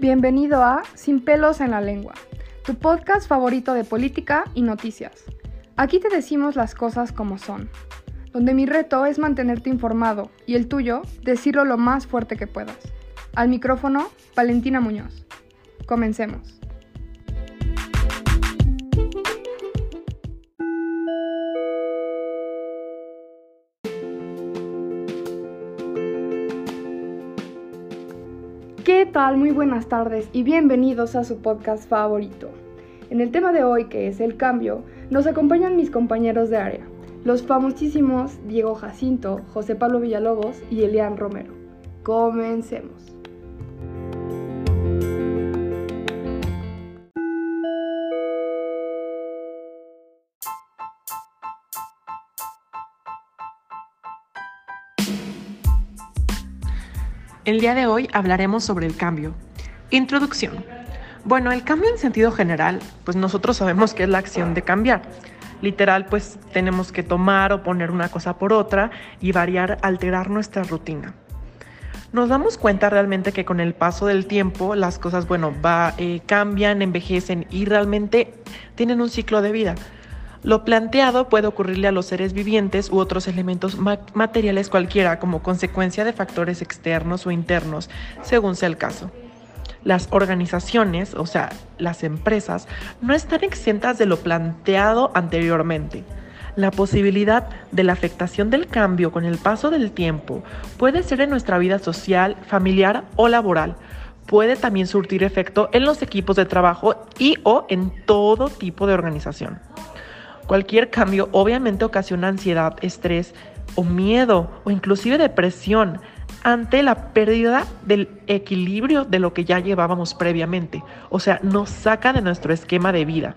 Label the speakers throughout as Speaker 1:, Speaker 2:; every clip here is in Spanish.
Speaker 1: Bienvenido a Sin pelos en la lengua, tu podcast favorito de política y noticias. Aquí te decimos las cosas como son, donde mi reto es mantenerte informado y el tuyo, decirlo lo más fuerte que puedas. Al micrófono, Valentina Muñoz. Comencemos. Tal? Muy buenas tardes y bienvenidos a su podcast favorito. En el tema de hoy, que es el cambio, nos acompañan mis compañeros de área, los famosísimos Diego Jacinto, José Pablo Villalobos y Elian Romero. Comencemos.
Speaker 2: El día de hoy hablaremos sobre el cambio. Introducción. Bueno, el cambio en sentido general, pues nosotros sabemos que es la acción de cambiar. Literal, pues tenemos que tomar o poner una cosa por otra y variar, alterar nuestra rutina. Nos damos cuenta realmente que con el paso del tiempo las cosas, bueno, eh, cambian, envejecen y realmente tienen un ciclo de vida. Lo planteado puede ocurrirle a los seres vivientes u otros elementos materiales cualquiera como consecuencia de factores externos o internos, según sea el caso. Las organizaciones, o sea, las empresas, no están exentas de lo planteado anteriormente. La posibilidad de la afectación del cambio con el paso del tiempo puede ser en nuestra vida social, familiar o laboral. Puede también surtir efecto en los equipos de trabajo y o en todo tipo de organización. Cualquier cambio obviamente ocasiona ansiedad, estrés o miedo o inclusive depresión ante la pérdida del equilibrio de lo que ya llevábamos previamente. O sea, nos saca de nuestro esquema de vida.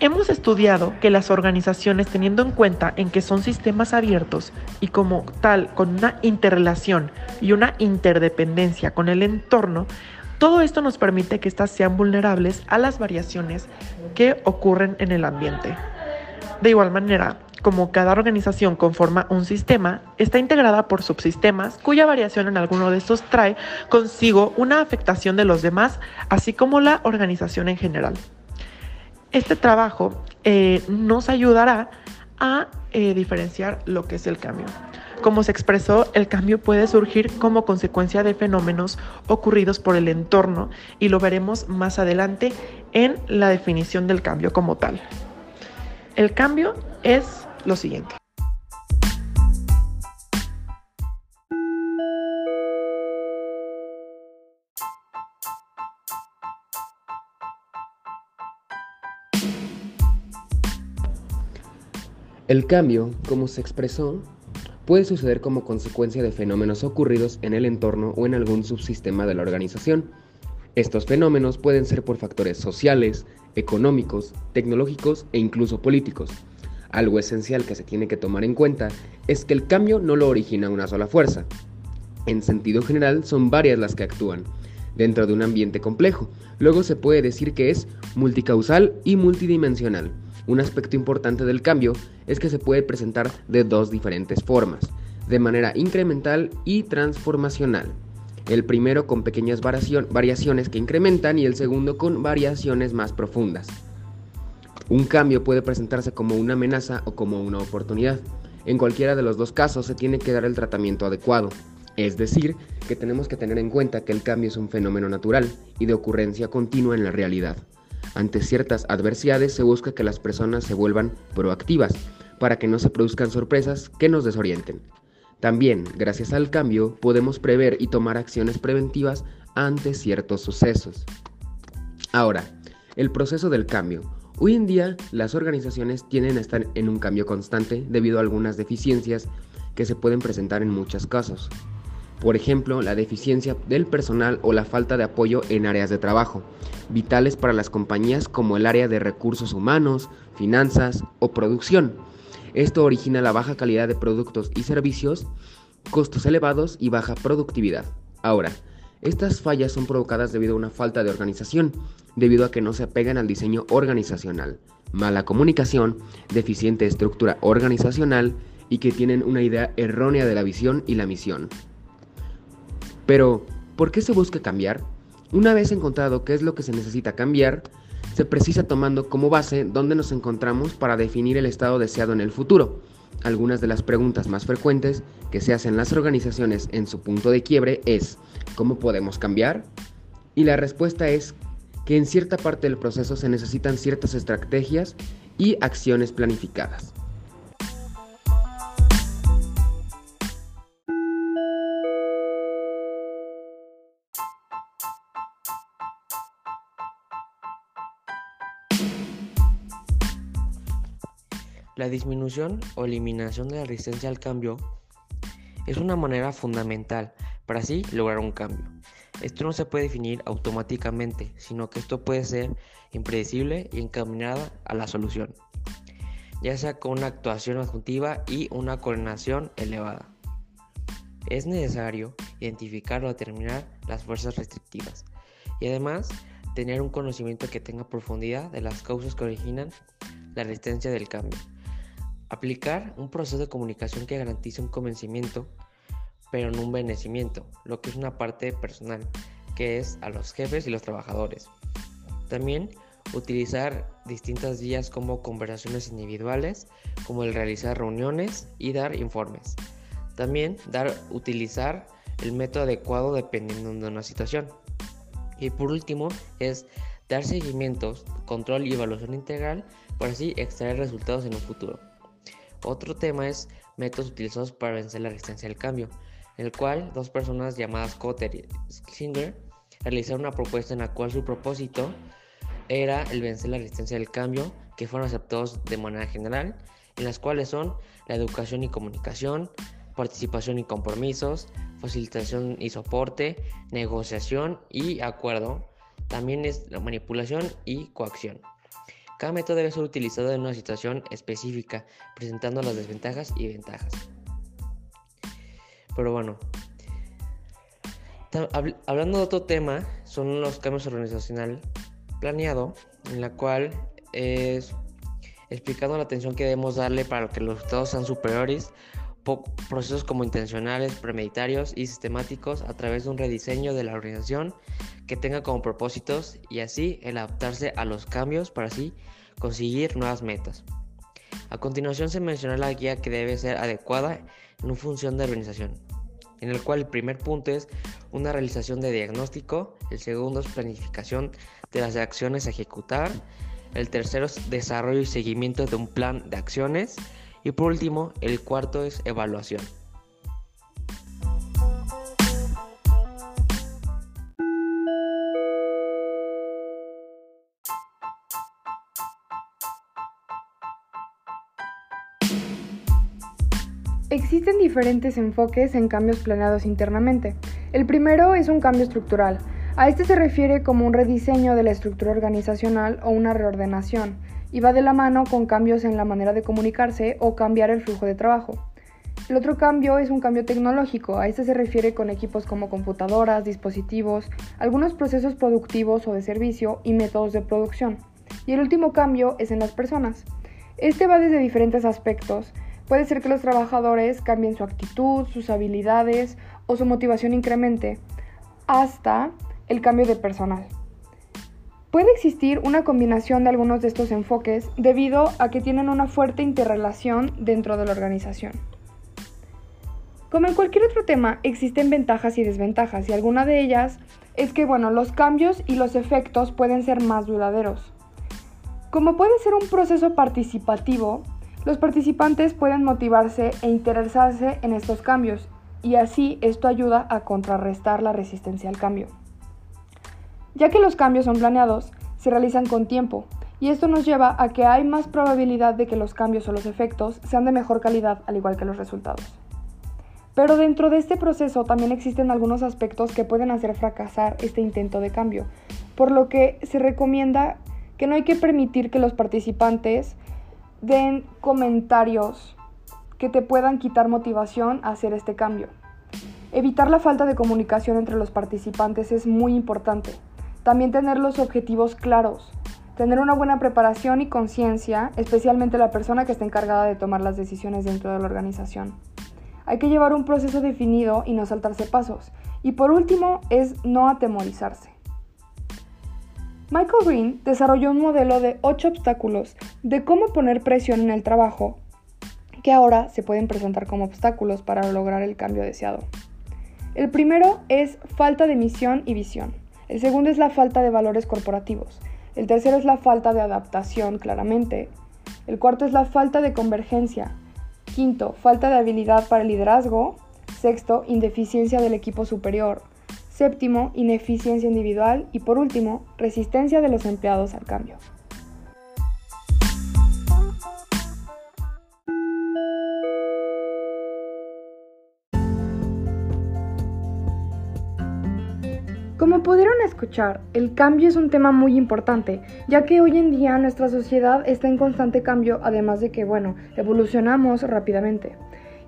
Speaker 2: Hemos estudiado que las organizaciones, teniendo en cuenta en que son sistemas abiertos y como tal con una interrelación y una interdependencia con el entorno, todo esto nos permite que éstas sean vulnerables a las variaciones que ocurren en el ambiente. De igual manera, como cada organización conforma un sistema, está integrada por subsistemas cuya variación en alguno de estos trae consigo una afectación de los demás, así como la organización en general. Este trabajo eh, nos ayudará a eh, diferenciar lo que es el cambio. Como se expresó, el cambio puede surgir como consecuencia de fenómenos ocurridos por el entorno y lo veremos más adelante en la definición del cambio como tal. El cambio es lo siguiente.
Speaker 3: El cambio, como se expresó, puede suceder como consecuencia de fenómenos ocurridos en el entorno o en algún subsistema de la organización. Estos fenómenos pueden ser por factores sociales, económicos, tecnológicos e incluso políticos. Algo esencial que se tiene que tomar en cuenta es que el cambio no lo origina una sola fuerza. En sentido general son varias las que actúan dentro de un ambiente complejo. Luego se puede decir que es multicausal y multidimensional. Un aspecto importante del cambio es que se puede presentar de dos diferentes formas, de manera incremental y transformacional. El primero con pequeñas variaciones que incrementan y el segundo con variaciones más profundas. Un cambio puede presentarse como una amenaza o como una oportunidad. En cualquiera de los dos casos se tiene que dar el tratamiento adecuado. Es decir, que tenemos que tener en cuenta que el cambio es un fenómeno natural y de ocurrencia continua en la realidad. Ante ciertas adversidades se busca que las personas se vuelvan proactivas para que no se produzcan sorpresas que nos desorienten. También, gracias al cambio, podemos prever y tomar acciones preventivas ante ciertos sucesos. Ahora, el proceso del cambio. Hoy en día, las organizaciones tienen a estar en un cambio constante debido a algunas deficiencias que se pueden presentar en muchos casos. Por ejemplo, la deficiencia del personal o la falta de apoyo en áreas de trabajo, vitales para las compañías como el área de recursos humanos, finanzas o producción. Esto origina la baja calidad de productos y servicios, costos elevados y baja productividad. Ahora, estas fallas son provocadas debido a una falta de organización, debido a que no se apegan al diseño organizacional, mala comunicación, deficiente estructura organizacional y que tienen una idea errónea de la visión y la misión. Pero, ¿por qué se busca cambiar? Una vez encontrado qué es lo que se necesita cambiar, se precisa tomando como base dónde nos encontramos para definir el estado deseado en el futuro. Algunas de las preguntas más frecuentes que se hacen las organizaciones en su punto de quiebre es ¿cómo podemos cambiar? Y la respuesta es que en cierta parte del proceso se necesitan ciertas estrategias y acciones planificadas.
Speaker 4: La disminución o eliminación de la resistencia al cambio es una manera fundamental para así lograr un cambio. Esto no se puede definir automáticamente, sino que esto puede ser impredecible y encaminada a la solución, ya sea con una actuación adjuntiva y una coordinación elevada. Es necesario identificar o determinar las fuerzas restrictivas y además tener un conocimiento que tenga profundidad de las causas que originan la resistencia del cambio. Aplicar un proceso de comunicación que garantice un convencimiento, pero no un benecimiento, lo que es una parte personal, que es a los jefes y los trabajadores. También utilizar distintas vías como conversaciones individuales, como el realizar reuniones y dar informes. También dar, utilizar el método adecuado dependiendo de una situación. Y por último es dar seguimientos, control y evaluación integral para así extraer resultados en un futuro. Otro tema es métodos utilizados para vencer la resistencia al cambio, en el cual dos personas llamadas Cotter y Singer realizaron una propuesta en la cual su propósito era el vencer la resistencia al cambio, que fueron aceptados de manera general, en las cuales son la educación y comunicación, participación y compromisos, facilitación y soporte, negociación y acuerdo. También es la manipulación y coacción. Cada método debe ser utilizado en una situación específica, presentando las desventajas y ventajas. Pero bueno, hablando de otro tema, son los cambios organizacional planeado, en la cual es explicando la atención que debemos darle para que los resultados sean superiores, procesos como intencionales, premeditarios y sistemáticos a través de un rediseño de la organización que tenga como propósitos y así el adaptarse a los cambios para así conseguir nuevas metas. A continuación se menciona la guía que debe ser adecuada en función de organización, en el cual el primer punto es una realización de diagnóstico, el segundo es planificación de las acciones a ejecutar, el tercero es desarrollo y seguimiento de un plan de acciones y por último el cuarto es evaluación.
Speaker 1: Existen diferentes enfoques en cambios planeados internamente. El primero es un cambio estructural. A este se refiere como un rediseño de la estructura organizacional o una reordenación, y va de la mano con cambios en la manera de comunicarse o cambiar el flujo de trabajo. El otro cambio es un cambio tecnológico. A este se refiere con equipos como computadoras, dispositivos, algunos procesos productivos o de servicio y métodos de producción. Y el último cambio es en las personas. Este va desde diferentes aspectos, Puede ser que los trabajadores cambien su actitud, sus habilidades o su motivación incremente, hasta el cambio de personal. Puede existir una combinación de algunos de estos enfoques debido a que tienen una fuerte interrelación dentro de la organización. Como en cualquier otro tema, existen ventajas y desventajas y alguna de ellas es que bueno, los cambios y los efectos pueden ser más duraderos. Como puede ser un proceso participativo, los participantes pueden motivarse e interesarse en estos cambios y así esto ayuda a contrarrestar la resistencia al cambio. Ya que los cambios son planeados, se realizan con tiempo y esto nos lleva a que hay más probabilidad de que los cambios o los efectos sean de mejor calidad al igual que los resultados. Pero dentro de este proceso también existen algunos aspectos que pueden hacer fracasar este intento de cambio, por lo que se recomienda que no hay que permitir que los participantes den comentarios que te puedan quitar motivación a hacer este cambio. Evitar la falta de comunicación entre los participantes es muy importante. También tener los objetivos claros. Tener una buena preparación y conciencia, especialmente la persona que está encargada de tomar las decisiones dentro de la organización. Hay que llevar un proceso definido y no saltarse pasos. Y por último es no atemorizarse. Michael Green desarrolló un modelo de 8 obstáculos de cómo poner presión en el trabajo que ahora se pueden presentar como obstáculos para lograr el cambio deseado. El primero es falta de misión y visión. El segundo es la falta de valores corporativos. El tercero es la falta de adaptación, claramente. El cuarto es la falta de convergencia. Quinto, falta de habilidad para el liderazgo. Sexto, indeficiencia del equipo superior. Séptimo, ineficiencia individual. Y por último, resistencia de los empleados al cambio. Como pudieron escuchar, el cambio es un tema muy importante, ya que hoy en día nuestra sociedad está en constante cambio, además de que, bueno, evolucionamos rápidamente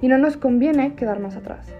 Speaker 1: y no nos conviene quedarnos atrás.